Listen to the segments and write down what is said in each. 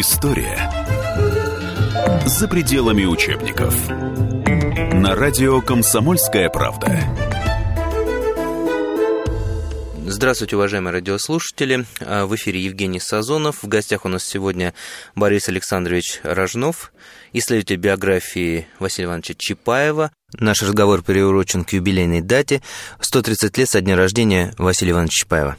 История за пределами учебников. На радио «Комсомольская правда». Здравствуйте, уважаемые радиослушатели. А, в эфире Евгений Сазонов. В гостях у нас сегодня Борис Александрович Рожнов, исследователь биографии Василия Ивановича Чапаева. Наш разговор приурочен к юбилейной дате 130 лет со дня рождения Василия Ивановича Чапаева.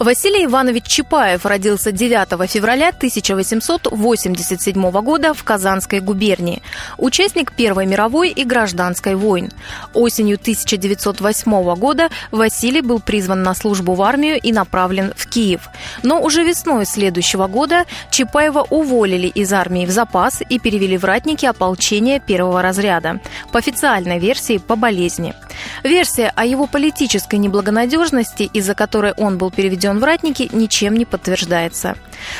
Василий Иванович Чапаев родился 9 февраля 1887 года в Казанской губернии. Участник Первой мировой и гражданской войн. Осенью 1908 года Василий был призван на службу в армию и направлен в Киев. Но уже весной следующего года Чапаева уволили из армии в запас и перевели в ратники ополчения первого разряда. По официальной версии по болезни. Версия о его политической неблагонадежности, из-за которой он был переведен в ратники, ничем не подтверждается.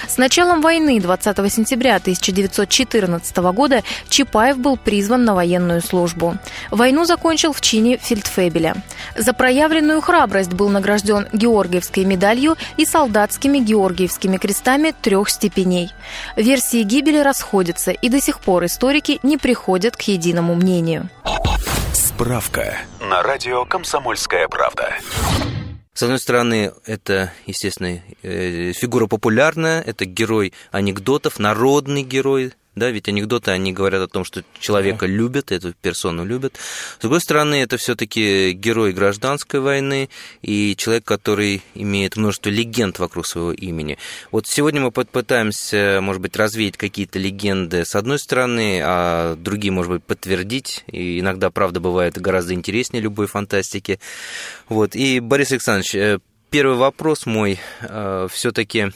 С началом войны 20 сентября 1914 года Чапаев был призван на военную службу. Войну закончил в чине фельдфебеля. За проявленную храбрость был награжден Георгиевской медалью и солдатскими Георгиевскими крестами трех степеней. Версии гибели расходятся, и до сих пор историки не приходят к единому мнению. Справка на радио «Комсомольская правда». С одной стороны, это, естественно, э, фигура популярная, это герой анекдотов, народный герой, да, ведь анекдоты, они говорят о том, что человека да. любят, эту персону любят. С другой стороны, это все-таки герой гражданской войны и человек, который имеет множество легенд вокруг своего имени. Вот сегодня мы попытаемся, может быть, развеять какие-то легенды с одной стороны, а другие, может быть, подтвердить. И иногда, правда, бывает гораздо интереснее любой фантастики. Вот. И, Борис Александрович, э, первый вопрос мой э, все-таки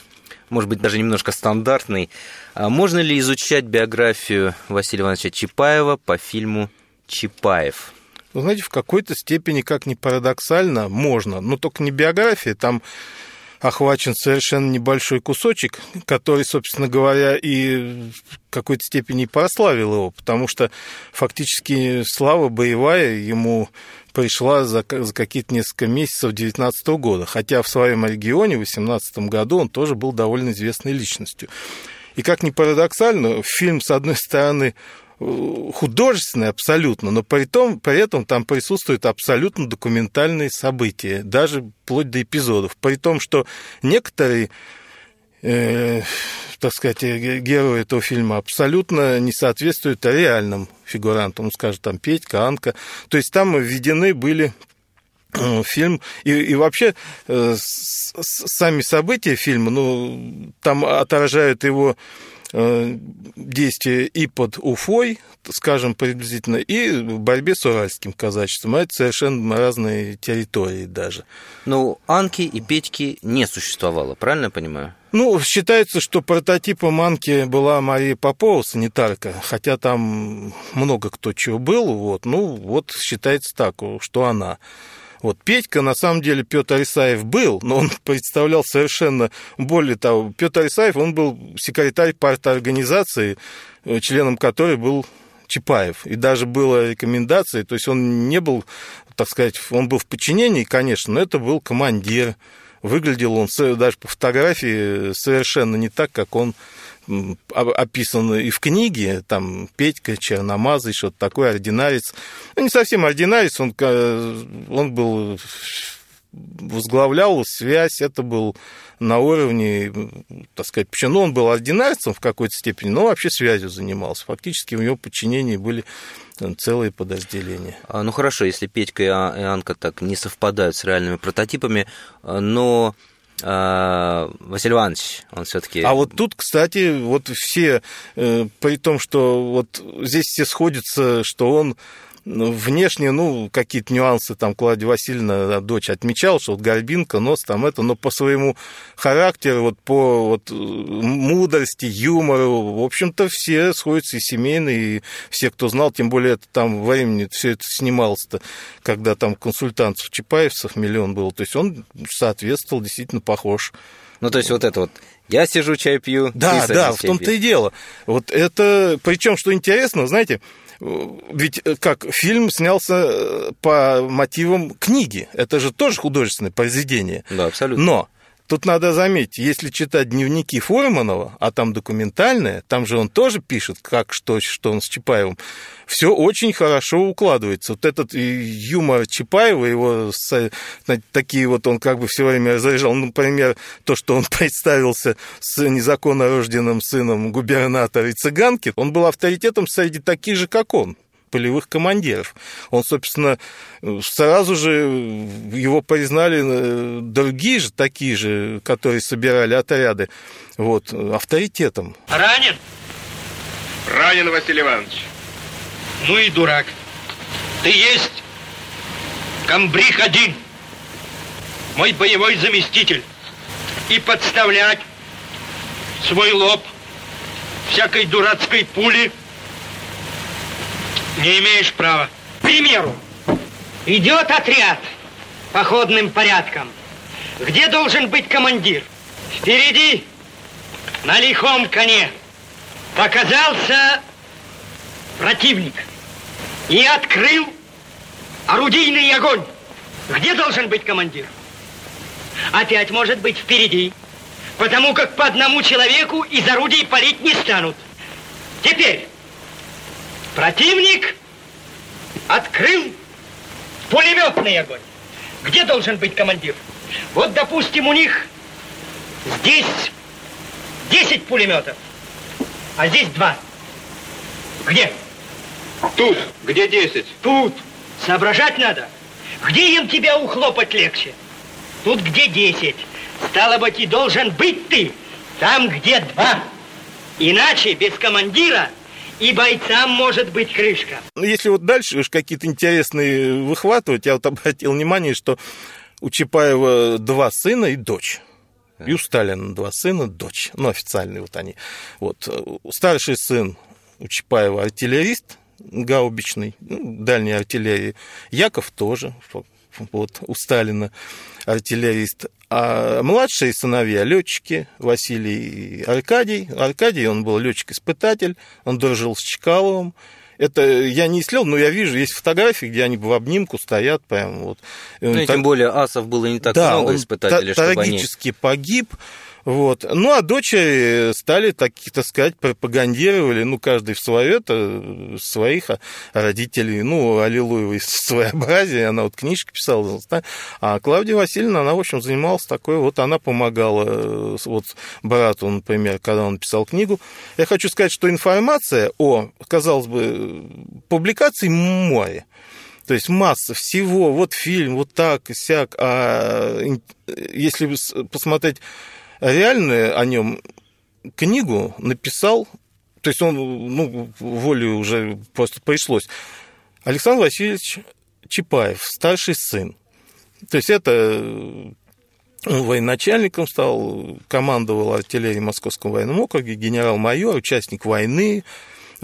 может быть, даже немножко стандартный. А можно ли изучать биографию Василия Ивановича Чапаева по фильму «Чапаев»? Вы знаете, в какой-то степени, как ни парадоксально, можно, но только не биография, там охвачен совершенно небольшой кусочек, который, собственно говоря, и в какой-то степени прославил его, потому что фактически слава боевая ему пришла за, за какие-то несколько месяцев 2019 года, хотя в своем регионе в 2018 году он тоже был довольно известной личностью. И как ни парадоксально, фильм, с одной стороны, художественный абсолютно, но при, том, при этом там присутствуют абсолютно документальные события, даже вплоть до эпизодов. При том, что некоторые э, так сказать, герои этого фильма абсолютно не соответствуют реальным фигурантам, ну, скажем, там Петька, Анка. То есть там введены были э, фильм и, и вообще э, с, сами события фильма, ну, там отражают его Э, действия и под Уфой, скажем, приблизительно, и в борьбе с уральским казачеством. Это совершенно разные территории даже. Ну, Анки и Петьки не существовало, правильно я понимаю? Ну, считается, что прототипом Анки была Мария Попова, санитарка, хотя там много кто чего был, вот, ну, вот считается так, что она. Вот Петька, на самом деле, Петр Исаев был, но он представлял совершенно, более того, Петр Исаев, он был секретарь парторганизации, э, членом которой был Чапаев. И даже была рекомендация, то есть он не был, так сказать, он был в подчинении, конечно, но это был командир. Выглядел он даже по фотографии совершенно не так, как он описан и в книге, там Петька, Черномазый, что-то такое, ординарец. Ну, не совсем ординарец, он, он был возглавлял связь, это был на уровне, так сказать, почему ну, он был ординарцем в какой-то степени, но вообще связью занимался. Фактически в его подчинении были целые подразделения. А, ну хорошо, если Петька и Анка так не совпадают с реальными прототипами, но а, Василий Иванович, он все-таки. А вот тут, кстати, вот все, э, при том, что вот здесь все сходятся, что он внешне, ну, какие-то нюансы там Клавдия Васильевна, дочь, отмечала, что вот горбинка, нос там это, но по своему характеру, вот по вот, мудрости, юмору, в общем-то, все сходятся и семейные, и все, кто знал, тем более это там во времени все это снималось-то, когда там консультантов Чапаевцев миллион был, то есть он соответствовал, действительно похож. Ну, то есть вот это вот я сижу, чай пью. Да, да, в том-то и дело. Вот это, причем, что интересно, знаете, ведь э, как фильм снялся э, по мотивам книги. Это же тоже художественное произведение. Да, абсолютно. Но Тут надо заметить, если читать дневники Фурманова, а там документальные, там же он тоже пишет, как, что, что он с Чапаевым, все очень хорошо укладывается. Вот этот юмор Чапаева, его такие вот он как бы все время заряжал, ну, например, то, что он представился с незаконно рожденным сыном губернатора и цыганки, он был авторитетом среди таких же, как он полевых командиров. Он, собственно, сразу же его признали э, другие же, такие же, которые собирали отряды, вот, авторитетом. Ранен? Ранен, Василий Иванович. Ну и дурак. Ты есть комбриг один, мой боевой заместитель. И подставлять свой лоб всякой дурацкой пули – не имеешь права. К примеру, идет отряд походным порядком. Где должен быть командир? Впереди, на лихом коне, показался противник и открыл орудийный огонь. Где должен быть командир? Опять может быть впереди, потому как по одному человеку из орудий палить не станут. Теперь Противник открыл пулеметный огонь. Где должен быть командир? Вот, допустим, у них здесь 10 пулеметов, а здесь два. Где? Тут. Где 10? Тут. Соображать надо. Где им тебя ухлопать легче? Тут где 10. Стало быть, и должен быть ты там, где два. Иначе без командира и бойцам может быть крышка. Ну, если вот дальше уж какие-то интересные выхватывать, я вот обратил внимание, что у Чапаева два сына и дочь. И у Сталина два сына, дочь. Ну, официальные вот они. Вот. Старший сын у Чапаева артиллерист, гаубичный, ну, дальней артиллерии. Яков тоже, вот, у Сталина артиллерист. А младшие сыновья летчики Василий и Аркадий. Аркадий, он был летчик-испытатель, он дружил с Чкаловым. Это я не исследовал, но я вижу, есть фотографии, где они в обнимку стоят прям вот. Ну, и тем более асов было не так да, много испытателей, чтобы трагически они... погиб. Вот. Ну, а дочери стали, так, так сказать, пропагандировали, ну, каждый в свое, это своих родителей, ну, Аллилуева из своеобразия, она вот книжки писала, а Клавдия Васильевна, она, в общем, занималась такой, вот она помогала вот брату, например, когда он писал книгу. Я хочу сказать, что информация о, казалось бы, публикации море, то есть масса всего, вот фильм, вот так, сяк, а если посмотреть реально о нем книгу написал, то есть он, ну, волю уже просто пришлось, Александр Васильевич Чапаев, старший сын. То есть это он военачальником стал, командовал артиллерией Московского военного округа, генерал-майор, участник войны,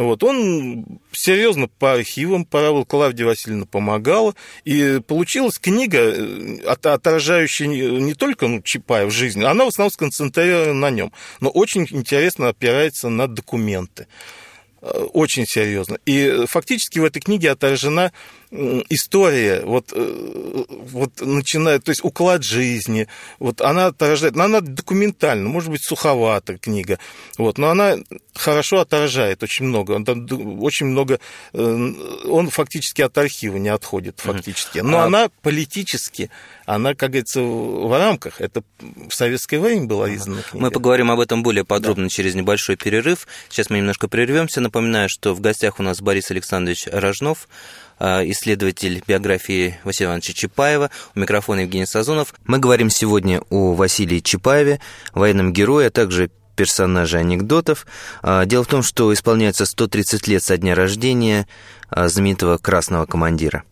вот, он серьезно по архивам порабыл, Клавдия Васильевна помогала, и получилась книга, э, отражающая не только ну, Чапаев жизнь, она в основном сконцентрирована на нем, но очень интересно опирается на документы э, очень серьезно. И фактически в этой книге отражена история, вот, э, вот начинает, то есть уклад жизни, вот она отражает, но она документальна, может быть, суховата книга, вот, но она хорошо отражает очень много, очень много, э, он фактически от архива не отходит фактически, но а... она политически, она, как говорится, в рамках, это в советское время была издана книга. Мы поговорим об этом более подробно да. через небольшой перерыв, сейчас мы немножко прервемся, напоминаю, что в гостях у нас Борис Александрович Рожнов, Э, исследователь биографии Василия Ивановича Чапаева. У микрофона Евгений Сазонов. Мы говорим сегодня о Василии Чапаеве, военном герое, а также персонаже анекдотов. Э, дело в том, что исполняется 130 лет со дня рождения э, знаменитого красного командира.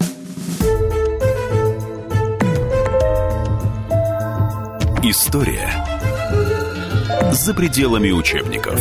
История за пределами учебников.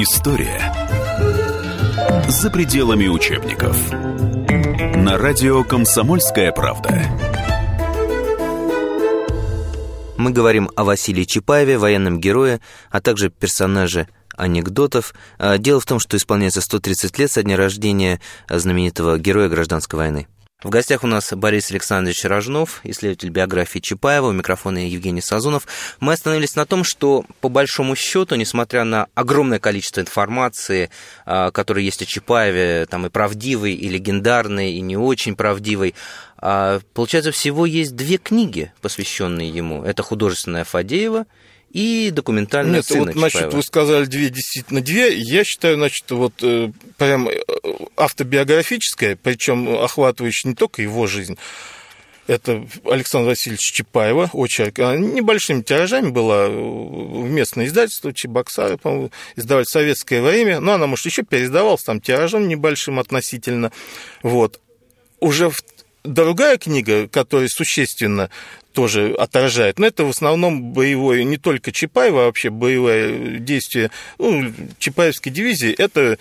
История за пределами учебников. На радио «Комсомольская правда». Мы говорим о Василии Чапаеве, военном герое, а также персонаже анекдотов. А, дело в том, что исполняется 130 лет со дня рождения знаменитого героя гражданской войны. В гостях у нас Борис Александрович Рожнов, исследователь биографии Чапаева, у микрофона Евгений Сазонов. Мы остановились на том, что по большому счету, несмотря на огромное количество информации, а, которая есть о Чапаеве, там и правдивой, и легендарной, и не очень правдивой, а, получается, всего есть две книги, посвященные ему. Это художественная Фадеева и документальная Нет, сцена вот, значит, Чапаева. вы сказали две, действительно две. Я считаю, значит, вот э, прям э, автобиографическая, причем охватывающая не только его жизнь, это Александр Васильевич Чапаева, очерк. Она небольшими тиражами была в местное издательство, Чебоксары, по-моему, издавали в советское время. Но она, может, еще переиздавалась там тиражом небольшим относительно. Вот. Уже в другая книга, которая существенно тоже отражает. Но это в основном боевое, не только Чапаева, а вообще боевое действие ну, Чапаевской дивизии. Это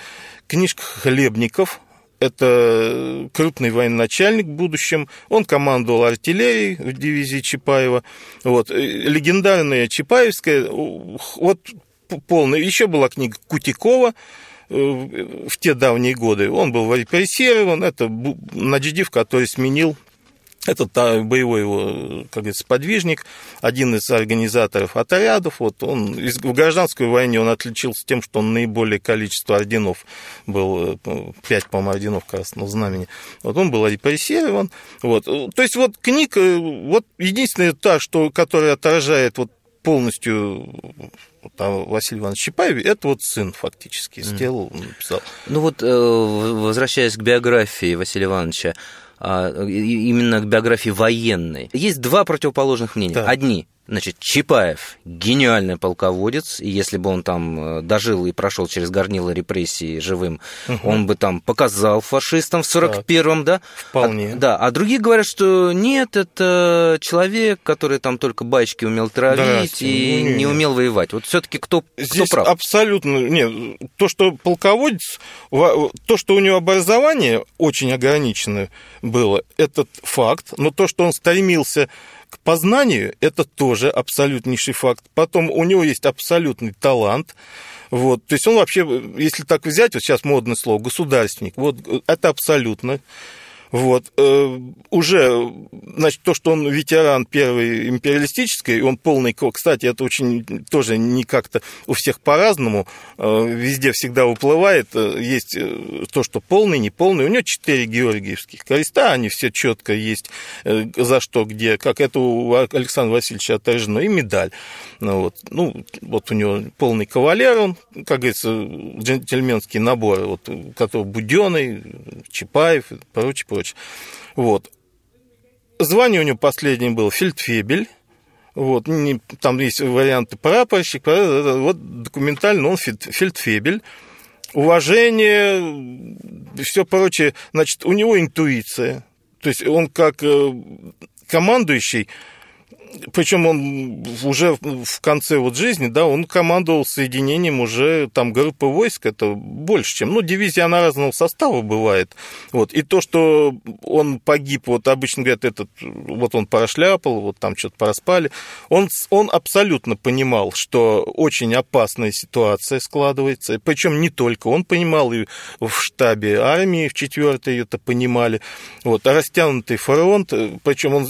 книжка Хлебников, это крупный военачальник в будущем. Он командовал артиллерией в дивизии Чапаева. Вот. Легендарная Чапаевская, вот полная. Еще была книга Кутикова, в те давние годы. Он был репрессирован, это Надждив, который сменил этот боевой его, как говорится, подвижник, один из организаторов отрядов. Вот он в гражданской войне он отличился тем, что он наиболее количество орденов был, э, пять, по-моему, орденов Красного Знамени. Вот он был репрессирован. Вот. То есть вот книга, вот единственная та, что, которая отражает вот полностью Василий Иванович Чапаев, это вот сын фактически сделал, написал. Ну вот, э, возвращаясь к биографии Василия Ивановича, а, именно к биографии военной, есть два противоположных мнения. Да. Одни Значит, Чапаев гениальный полководец, и если бы он там э, дожил и прошел через горнило репрессии живым, угу. он бы там показал фашистам в 41-м, да? Вполне. А, да, а другие говорят, что нет, это человек, который там только бачки умел травить и ну, не, не умел воевать. Вот все-таки кто, Здесь кто прав? абсолютно, нет, то, что полководец, то, что у него образование очень ограниченное было, этот факт, но то, что он стремился к познанию это тоже абсолютнейший факт. Потом у него есть абсолютный талант. Вот, то есть он вообще, если так взять, вот сейчас модное слово, государственник, вот это абсолютно. Вот. Э, уже, значит, то, что он ветеран первой империалистической, он полный... Кстати, это очень тоже не как-то у всех по-разному. Э, везде всегда уплывает. Э, есть то, что полный, не полный. У него четыре георгиевских креста, они все четко есть, за что, где, как это у Александра Васильевича отражено, и медаль. Ну, вот. ну, вот у него полный кавалер, он, как говорится, джентльменский набор, вот, который Буденный, Чапаев и прочее, прочее. Вот. Звание у него последнее было фельдфебель. Вот, не, там есть варианты прапорщик, вот документально он фельдфебель. Уважение, все прочее. Значит, у него интуиция. То есть он как э, командующий причем он уже в конце вот жизни, да, он командовал соединением уже там группы войск, это больше, чем, ну, дивизия, она разного состава бывает, вот, и то, что он погиб, вот обычно говорят, этот, вот он прошляпал, вот там что-то пораспали, он, он абсолютно понимал, что очень опасная ситуация складывается, причем не только он понимал, и в штабе армии в четвертой это понимали, вот, а растянутый фронт, причем он,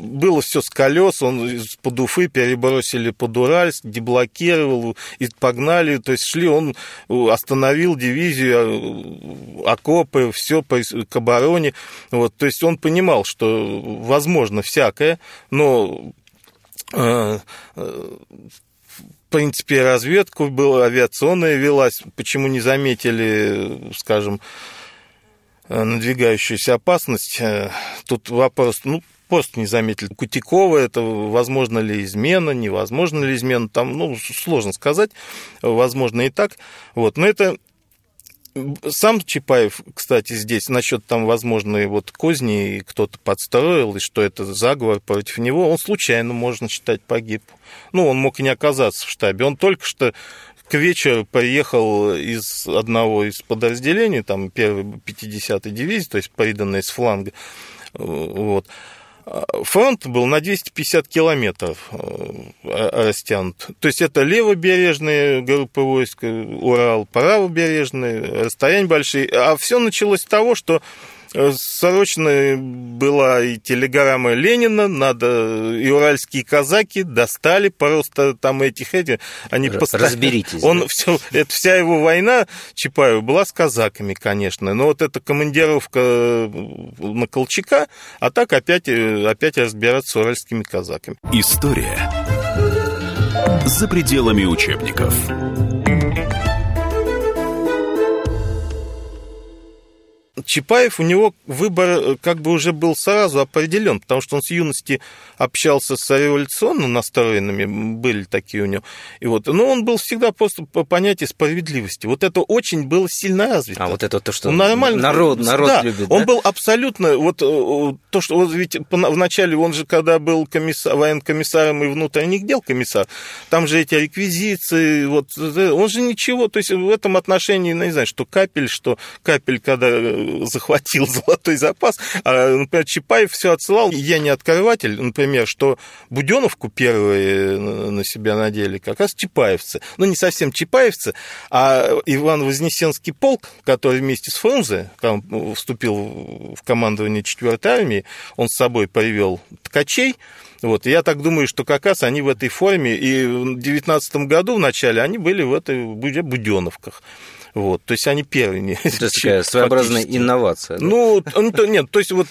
было все с колес, он из-под Уфы перебросили под Уральск, деблокировал, и погнали, то есть шли, он остановил дивизию, окопы, все к обороне, вот, то есть он понимал, что возможно всякое, но э, в принципе, разведку была, авиационная велась, почему не заметили, скажем, надвигающуюся опасность. Тут вопрос, ну, просто не заметили. Кутикова, это возможно ли измена, невозможно ли измена, там, ну, сложно сказать, возможно и так. Вот, но это сам Чапаев, кстати, здесь насчет там возможной вот козни, кто-то подстроил, и что это заговор против него, он случайно, можно считать, погиб. Ну, он мог и не оказаться в штабе. Он только что к вечеру приехал из одного из подразделений, там, первой 50-й дивизии, то есть приданной с фланга. Вот. Фронт был на 250 километров э, растянут. То есть это левобережные группы войск, Урал, правобережные, расстояния большие. А все началось с того, что Срочно была и телеграмма Ленина, надо и уральские казаки достали просто там этих эти, они постоянно... Разберитесь. Он да? все, это вся его война Чапаева была с казаками, конечно, но вот эта командировка на Колчака, а так опять опять разбираться с уральскими казаками. История за пределами учебников. Чапаев, у него выбор э, как бы уже был сразу определен, потому что он с юности общался с революционно настроенными, были такие у него. И вот, но он был всегда просто по понятию справедливости. Вот это очень было сильно развито. А вот это то, что он нормально, народ, народ да, любит, Он был абсолютно, вот э, то, что вот ведь вначале он же, когда был комиссар, военкомиссаром и внутренних дел комиссар, там же эти реквизиции, вот, э, он же ничего, то есть в этом отношении, ну, не знаю, что капель, что капель, когда захватил золотой запас. А, например, Чапаев все отсылал. Я не открыватель, например, что Буденовку первые на себя надели как раз чапаевцы. Ну, не совсем чапаевцы, а Иван Вознесенский полк, который вместе с Фрунзе вступил в командование 4-й армии, он с собой привел ткачей, вот, я так думаю, что как раз они в этой форме, и в 19 году в начале они были в этой Буденовках. Вот, то есть они первыми. Это такая своеобразная инновация. Да? Ну, нет, то есть вот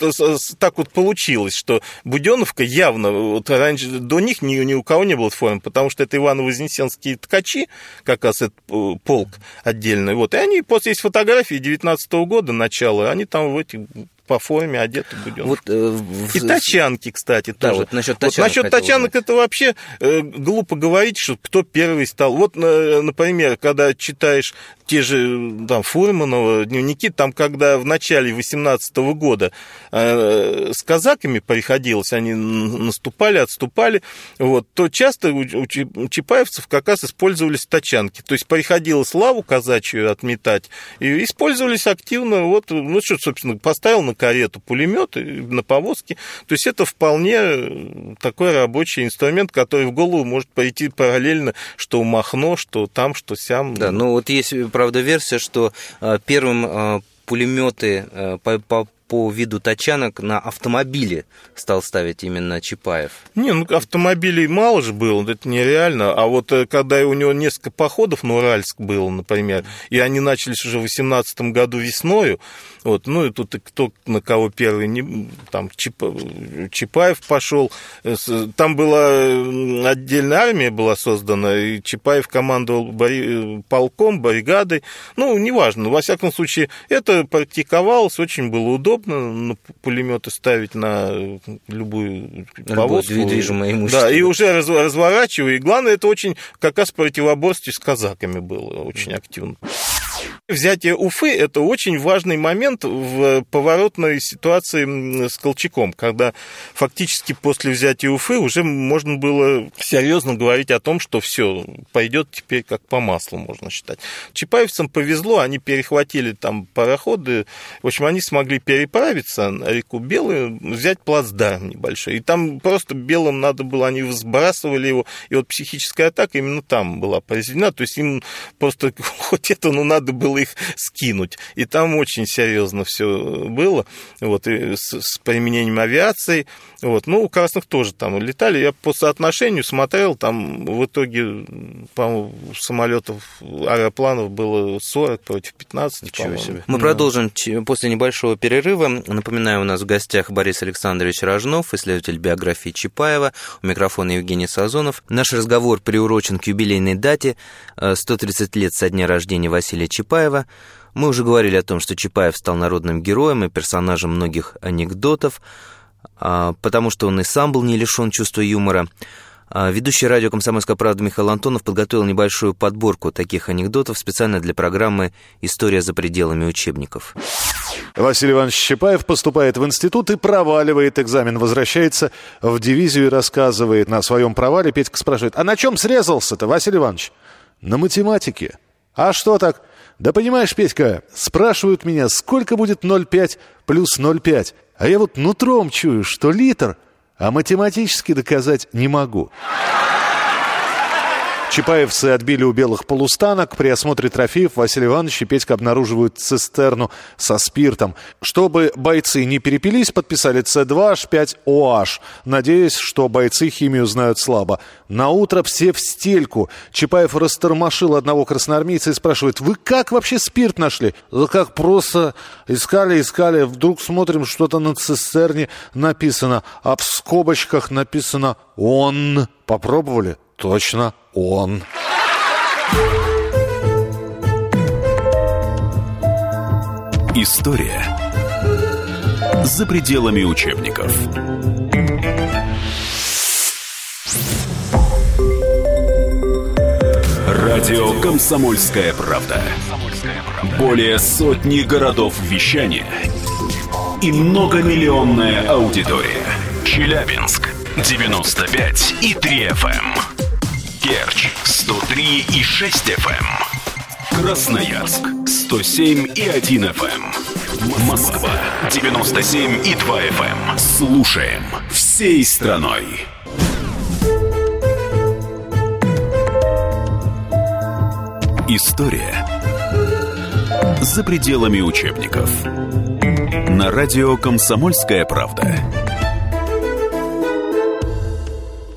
так вот получилось, что Буденовка явно, вот раньше до них ни, ни у кого не было формы, потому что это Ивано-Вознесенские ткачи, как раз этот э, полк отдельный, вот, и они, после есть фотографии 19 -го года, начала, они там в этих по форме одеты будем. Вот, э, и тачанки, кстати, да, тоже. Вот насчет тачанок, вот насчет тачанок узнать. это вообще э, глупо говорить, что кто первый стал. Вот, например, когда читаешь те же там, Фурманова дневники, там, когда в начале 18 -го года э, с казаками приходилось, они наступали, отступали, вот, то часто у, у чапаевцев как раз использовались тачанки. То есть приходилось лаву казачью отметать, и использовались активно, вот, ну что, собственно, поставил карету пулемет на повозке. То есть это вполне такой рабочий инструмент, который в голову может пойти параллельно, что у Махно, что там, что сям. Да, ну вот есть, правда, версия, что а, первым а, пулеметы по по виду тачанок на автомобиле стал ставить именно Чапаев? Не, ну автомобилей мало же было, это нереально. А вот э, когда у него несколько походов на Уральск было, например, и они начались уже в 18 году весною, вот, ну и тут кто на кого первый, не, там Чапаев пошел, э, там была отдельная армия была создана, и Чапаев командовал бори, полком, бригадой, ну, неважно, во всяком случае, это практиковалось, очень было удобно, удобно на пулеметы ставить на любую повозку. Движимое имущество. Да, и уже раз, разворачиваю. И главное, это очень как раз противоборстве с казаками было очень активно. Взятие Уфы – это очень важный момент в поворотной ситуации с Колчаком, когда фактически после взятия Уфы уже можно было серьезно говорить о том, что все пойдет теперь как по маслу, можно считать. Чапаевцам повезло, они перехватили там пароходы, в общем, они смогли переправиться на реку Белую, взять плацдарм небольшой. И там просто белым надо было, они сбрасывали его, и вот психическая атака именно там была произведена, то есть им просто хоть это, ну, надо было их скинуть. И там очень серьезно все было, вот, и с, с применением авиации. Вот. Ну, у красных тоже там летали. Я по соотношению смотрел, там в итоге, по самолетов, аэропланов было 40 против 15. Ничего себе. Мы ну. продолжим после небольшого перерыва. Напоминаю, у нас в гостях Борис Александрович Рожнов, исследователь биографии Чапаева. У микрофона Евгений Сазонов. Наш разговор приурочен к юбилейной дате 130 лет со дня рождения Василия Чапаева. Мы уже говорили о том, что Чапаев стал народным героем и персонажем многих анекдотов. а, потому что он и сам был не лишен чувства юмора. А, ведущий радио «Комсомольская правда» Михаил Антонов подготовил небольшую подборку таких анекдотов специально для программы «История за пределами учебников». Василий Иванович Чапаев поступает в институт и проваливает экзамен. Возвращается в дивизию и рассказывает на своем провале. Петька спрашивает, а на чем срезался-то, Василий Иванович? На математике. А что так? Да понимаешь, Петька, спрашивают меня, сколько будет 0,5 плюс 0,5. А я вот нутром чую, что литр, а математически доказать не могу. Чапаевцы отбили у белых полустанок. При осмотре трофеев Василий Иванович и Петька обнаруживают цистерну со спиртом. Чтобы бойцы не перепились, подписали С2H5OH, надеясь, что бойцы химию знают слабо. На утро все в стельку. Чапаев растормошил одного красноармейца и спрашивает, вы как вообще спирт нашли? Да как просто искали, искали, вдруг смотрим, что-то на цистерне написано, а в скобочках написано «он». Попробовали? Точно он. История за пределами учебников. Радио «Комсомольская правда». Более сотни городов вещания и многомиллионная аудитория. Челябинск 95 и 3 FM. Керчь 103 и 6 FM. Эм. Красноярск 107 и 1 FM. Эм. Москва 97 и 2 FM. Эм. Слушаем всей страной. История за пределами учебников. На радио «Комсомольская правда».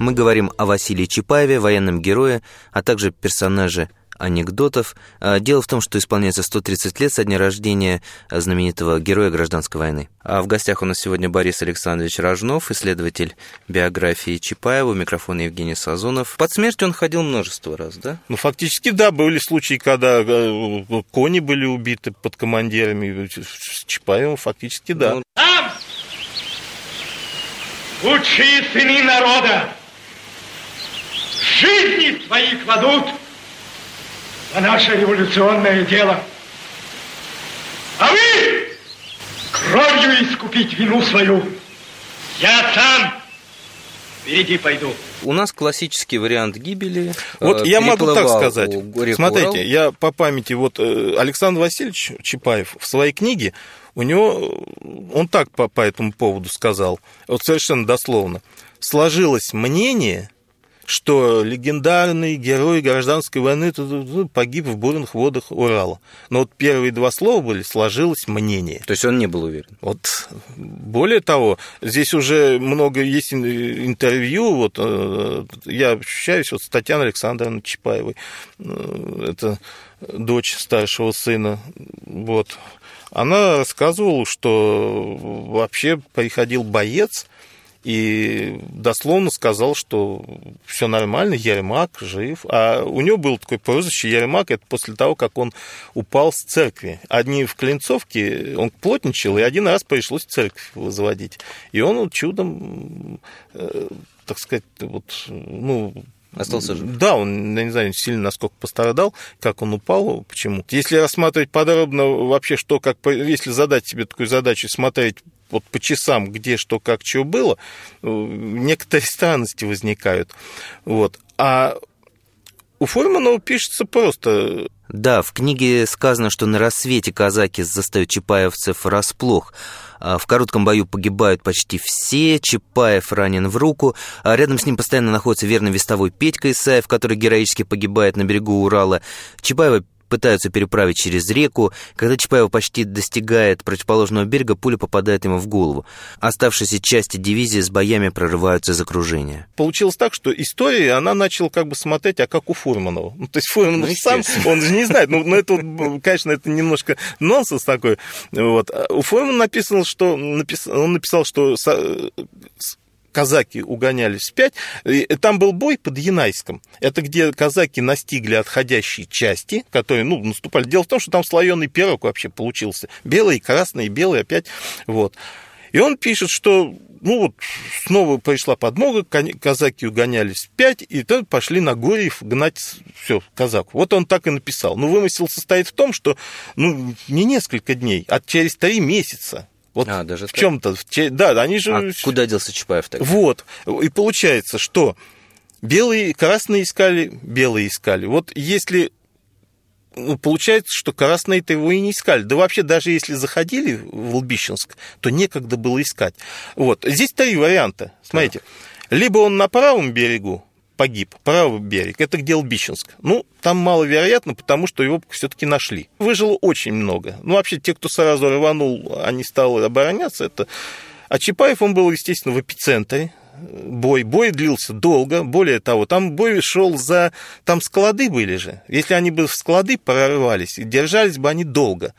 Мы говорим о Василии Чапаеве, военном герое, а также персонаже анекдотов. А, дело в том, что исполняется 130 лет со дня рождения знаменитого героя гражданской войны. А в гостях у нас сегодня Борис Александрович Рожнов, исследователь биографии Чапаева, микрофон Евгений Сазонов. Под смерть он ходил множество раз, да? Ну, фактически, да, были случаи, когда э, кони были убиты под командирами. С Чапаевым фактически, да. Там! Лучшие сыны народа! Жизни свои кладут на наше революционное дело. А вы кровью искупить вину свою. Я сам впереди пойду. У нас классический вариант гибели. Вот э, я могу так сказать. Смотрите, Урал. я по памяти, вот э, Александр Васильевич Чапаев в своей книге, у него, он так по, по этому поводу сказал, вот совершенно дословно, сложилось мнение, что легендарный герой гражданской войны погиб в бурных водах Урала. Но вот первые два слова были, сложилось мнение. То есть он не был уверен? Вот, более того, здесь уже много есть интервью, вот э, я общаюсь вот с Татьяной Александровной Чапаевой, э, это дочь старшего сына, вот, она рассказывала, что вообще приходил боец, и дословно сказал, что все нормально, Ермак жив. А у него было такое прозвище Ермак, это после того, как он упал с церкви. Одни в Клинцовке, он плотничал, и один раз пришлось церковь возводить. И он чудом, э, так сказать, вот, ну, Остался жив? Да, он, я не знаю, сильно насколько пострадал, как он упал, почему. Если рассматривать подробно вообще, что, как, если задать себе такую задачу, смотреть вот по часам, где что, как, чего было, э, некоторые странности возникают. Вот. А у Форманова пишется просто... Да, в книге сказано, что на рассвете казаки застают чапаевцев врасплох. А в коротком бою погибают почти все, Чапаев ранен в руку, а рядом с ним постоянно находится верный вестовой Петька Исаев, который героически погибает на берегу Урала. Чапаева пытаются переправить через реку. Когда Чапаева почти достигает противоположного берега, пуля попадает ему в голову. Оставшиеся части дивизии с боями прорываются из окружения. Получилось так, что история, она начала как бы смотреть, а как у Фурманова. Ну, то есть Фурманов ну, сам, он же не знает. Ну, ну, это, конечно, это немножко нонсенс такой. Вот. А у Фурмана написано, что напис... он написал, что казаки угонялись вспять. И там был бой под Янайском. Это где казаки настигли отходящие части, которые, ну, наступали. Дело в том, что там слоеный пирог вообще получился. Белый, красный, белый опять. Вот. И он пишет, что ну вот снова пришла подмога, казаки угонялись пять, и то пошли на Гурьев гнать все, казак. Вот он так и написал. Но вымысел состоит в том, что ну, не несколько дней, а через три месяца. Вот а, даже в чем-то. Да, они же... А куда делся Чапаев тогда? Вот. И получается, что белые, красные искали, белые искали. Вот если ну, получается, что красные-то его и не искали. Да вообще, даже если заходили в Лбищенск, то некогда было искать. Вот. Здесь три варианта. Смотрите. Либо он на правом берегу погиб, правый берег, это где Лбищенск. Ну, там маловероятно, потому что его все-таки нашли. Выжило очень много. Ну, вообще, те, кто сразу рванул, они стали обороняться, это... А Чапаев, он был, естественно, в эпицентре, бой. Бой длился долго. Более того, там бой шел за... Там склады были же. Если они бы в склады прорывались, держались бы они долго.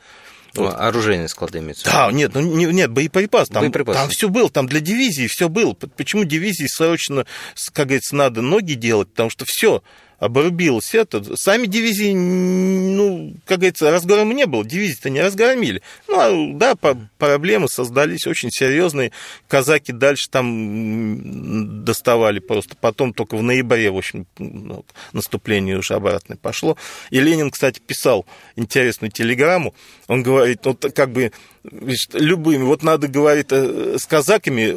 Вот. Оружейные склады имеются. Да, нет, ну, не, нет, боеприпас. Там, боеприпас. там все было, там для дивизии все было. Почему дивизии срочно, как говорится, надо ноги делать? Потому что все, обрубилось это. Сами дивизии, ну, как говорится, разгрома не было, дивизии-то не разгромили. Ну, а, да, проблемы создались очень серьезные. Казаки дальше там доставали просто. Потом только в ноябре, в общем, ну, наступление уже обратное пошло. И Ленин, кстати, писал интересную телеграмму. Он говорит, вот как бы любыми, вот надо, говорить э, с казаками,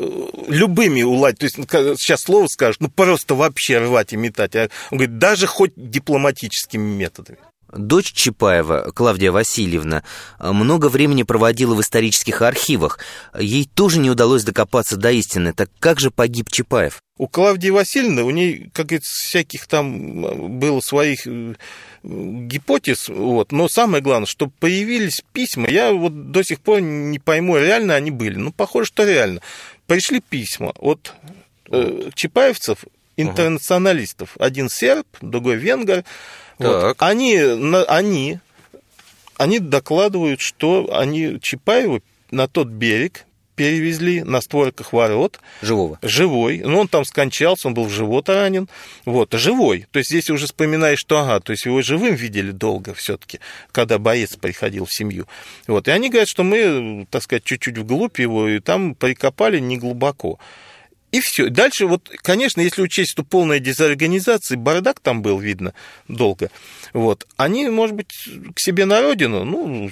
любыми уладить, то есть ну, сейчас слово скажешь, ну просто вообще рвать и метать. А он говорит, даже хоть дипломатическими методами. Дочь Чапаева, Клавдия Васильевна, много времени проводила в исторических архивах. Ей тоже не удалось докопаться до истины. Так как же погиб Чапаев? У Клавдии Васильевны, у ней, как говорится, всяких там было своих э, гипотез, вот, но самое главное, что появились письма, я вот до сих пор не пойму, реально они были. Ну, похоже, что реально. Пришли письма от э, чапаевцев, интернационалистов. Один серб, другой венгер, вот. Они, они, они докладывают, что они Чапаева на тот берег перевезли на створках ворот. Живого. Живой. Ну, он там скончался, он был в живот ранен. Вот, живой. То есть здесь уже вспоминаешь, что, ага, то есть его живым видели долго все таки когда боец приходил в семью. Вот, и они говорят, что мы, так сказать, чуть-чуть вглубь его, и там прикопали не глубоко. И все. Дальше, вот, конечно, если учесть, что полная дезорганизация, бардак там был видно долго, вот, они, может быть, к себе на родину, ну,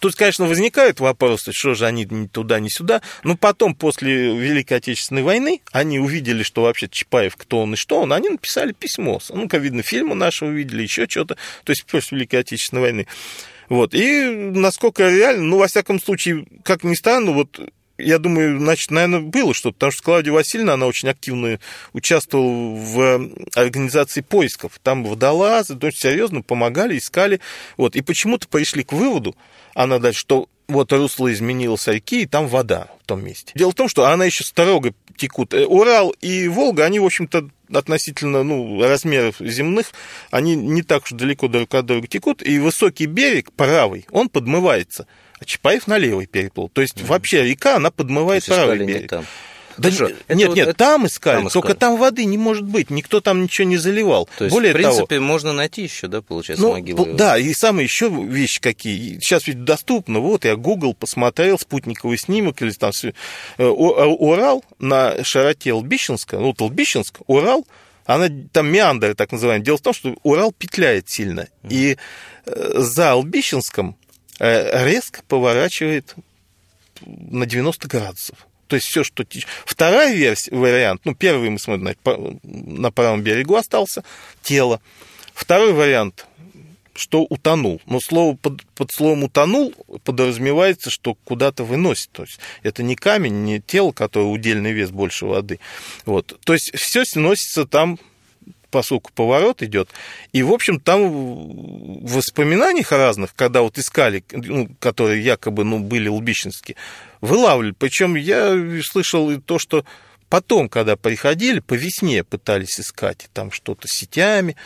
Тут, конечно, возникают вопросы, что же они ни туда, ни сюда. Но потом, после Великой Отечественной войны, они увидели, что вообще Чапаев, кто он и что он, они написали письмо. Ну, как видно, фильмы наши увидели, еще что-то. То есть после Великой Отечественной войны. Вот. И насколько реально, ну, во всяком случае, как ни странно, вот я думаю, значит, наверное, было что-то, потому что Клавдия Васильевна, она очень активно участвовала в э, организации поисков. Там водолазы очень серьезно помогали, искали. Вот. И почему-то пришли к выводу, она дальше, что вот русло изменилось реки, и там вода в том месте. Дело в том, что она еще строго текут. Э, Урал и Волга, они, в общем-то, относительно ну, размеров земных, они не так уж далеко друг от друга текут, и высокий берег, правый, он подмывается а Чапаев на левый переплыл. То есть mm-hmm. вообще река, она подмывает правый берег. там. Да Хорошо. нет, вот нет, это... там искали, там только там воды не может быть, никто там ничего не заливал. То есть, Более в принципе, того, можно найти еще, да, получается, ну, могилы? Да, и самые еще вещи какие. Сейчас ведь доступно, вот я Google посмотрел, спутниковый снимок, или там э, Урал на широте Лбищенска, ну, Лбищенск, Урал, она там меандр, так называемый. Дело в том, что Урал петляет сильно. И э, за Лбищенском Э, резко поворачивает на 90 градусов. То есть все, что... Вторая версия, вариант, ну, первый мы смотрим, на правом берегу остался, тело. Второй вариант, что утонул. Но слово под, под словом утонул подразумевается, что куда-то выносит. То есть это не камень, не тело, которое удельный вес больше воды. Вот. То есть все сносится там поскольку поворот идет. И, в общем, там в воспоминаниях разных, когда вот искали, ну, которые якобы ну, были лбищенские, вылавливали. Причем я слышал и то, что потом, когда приходили, по весне пытались искать там что-то сетями,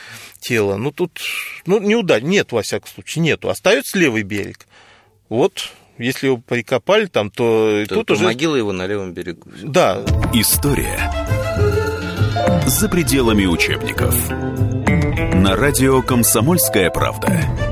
тело. Ну, тут, ну, неудачно. Нет, во всяком случае, нету. Остается левый берег. Вот если его прикопали там, то, то тут то уже... Могила его на левом берегу. Да. История за пределами учебников. На радио «Комсомольская правда».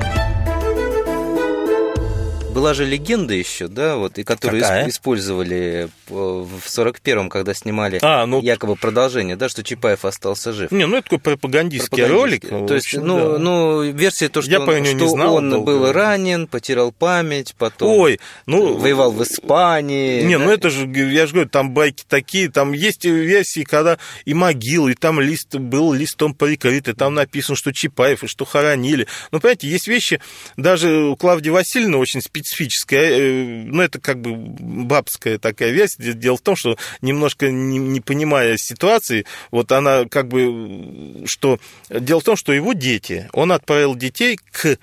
Была же легенда еще, да, вот, и которую Какая? исп- использовали э, в 41-м, когда снимали А, ну- якобы продолжение, да, что Чапаев остался жив. Не, ну это такой пропагандистский ролик. Пропагандистский. в То есть, общем, ну, да. ну, версия то, что, Я он, неё не что знал он долго. был ранен, потерял память, потом Ой, ну... воевал в Испании. Не, да. ну это же, я же говорю, там байки такие, там есть версии, когда и могилы, и там лист был листом прикрыт, и там написано, что Чапаев, и что хоронили. Ну, понимаете, есть вещи, даже у Клавдии Васильевны очень специфическая, э, ну, это как бы бабская такая версия. Дело в том, что немножко не, не понимая ситуации, вот она как бы, что... Дело в том, что его дети, он отправил детей к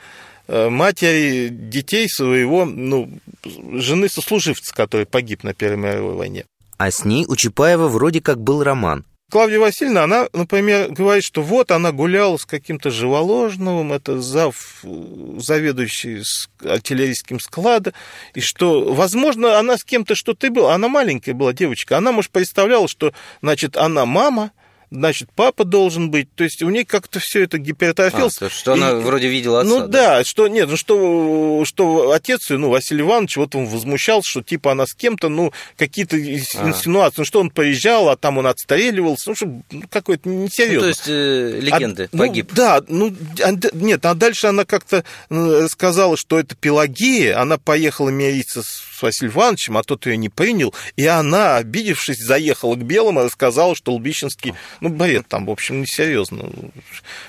э, матери детей своего, ну, жены сослуживца, который погиб на Первой мировой войне. А с ней у Чапаева вроде как был роман. Клавдия Васильевна, она, например, говорит, что вот она гуляла с каким-то Живоложновым, это зав, заведующий артиллерийским складом, и что, возможно, она с кем-то что-то и была. Она маленькая была девочка, она, может, представляла, что, значит, она мама, значит, папа должен быть. То есть у нее как-то все это А, гипертрофилось. то, что она И- вроде видела отца. ну да, что нет, ну что, что отец, ну, Василий Иванович, вот он возмущался, что типа она с кем-то, ну, какие-то А. инсинуации, ну, что он поезжал, а там он отстреливался, ну, что, ну, какое-то Ну, несерьезно. то есть э, легенды, А, ну, погиб. да, ну, а, нет, а дальше она как-то э, сказала, что это Пелагея, она поехала мириться с Василием Ивановичем, а тот ее не принял, и она, обидевшись, заехала к Белому и рассказала, что Лбищенский, ну, бред там, в общем, несерьезно.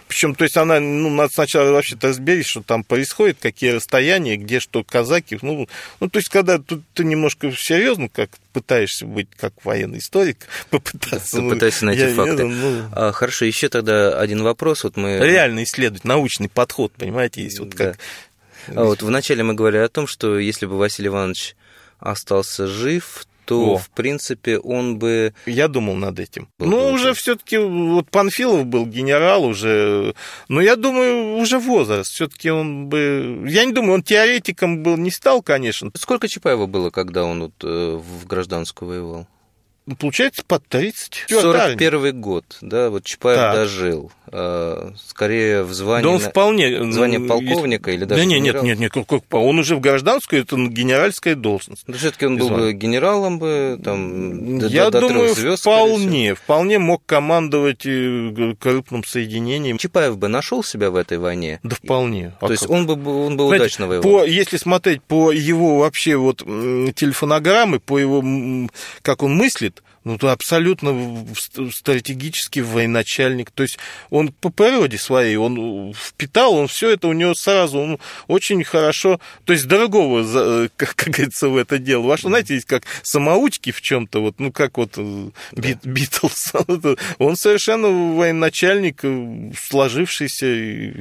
Причем, то есть она, ну, надо сначала вообще-то разберись, что там происходит, какие расстояния, где что казаки, ну, ну то есть, когда тут ты немножко серьезно как пытаешься быть как военный историк, попытаться... ну, Пытайся найти я- я- факты. ну, А, хорошо, еще тогда один вопрос. Вот мы... реально исследовать, научный подход, понимаете, есть вот Да. как... А вот вначале мы говорили о том, что если бы Василий Иванович остался жив, то, О. в принципе, он бы... Я думал над этим. Был ну, бы уже все-таки вот Панфилов был генерал уже, но я думаю, уже возраст. Все-таки он бы... Я не думаю, он теоретиком был, не стал, конечно. Сколько Чапаева было, когда он вот, э, в гражданскую воевал? Ну, Получается, под 30. 41 год, да, вот Чапаев Так. дожил. А, скорее в звании... Да он вполне... ну, звание полковника или даже Да нет, нет, нет, нет, он уже в гражданскую, это генеральская должность. Ну, все-таки он был бы генералом бы, там, до, Я до- до думаю, трех звезд, вполне, вполне мог командовать э, крупным соединением. Чапаев бы нашел себя в этой войне? Да вполне. А То есть как? он бы, он бы Знаете, удачно воевал? По, если смотреть по его вообще вот телефонограммы, по его, как он мыслит, ну, то абсолютно стратегический военачальник. То есть он по природе своей, он впитал, он все это у него сразу, он очень хорошо, то есть дорогого, за- как, как говорится, в это дело. Ваше, знаете, есть как самоучки в чем-то, вот, ну, как вот э, Бит- Битлз. Он совершенно военачальник, э, сложившийся,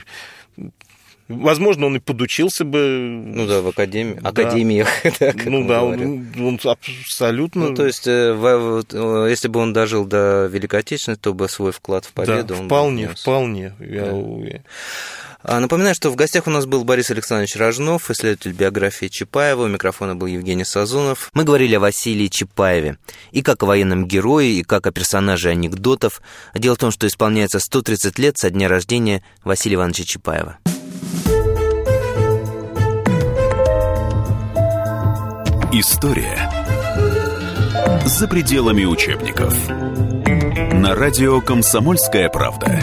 Возможно, он и подучился бы. Ну да, в академии, Да. академиях. да, как ну да, он, он абсолютно... Ну, то есть, э, э, если бы он дожил до Великой Отечественной, то бы свой вклад в да, победу бы вполне, вполне. Я Да. уверен. А, Напоминаю, что в гостях у нас был Борис Александрович Рожнов, исследователь биографии Чапаева. У микрофона был Евгений Сазунов. Мы говорили о Василии Чапаеве. И как о военном герое, и как о персонаже анекдотов. Дело в том, что исполняется 130 лет со дня рождения Василия Ивановича Чапаева. История за пределами учебников. На радио «Комсомольская правда».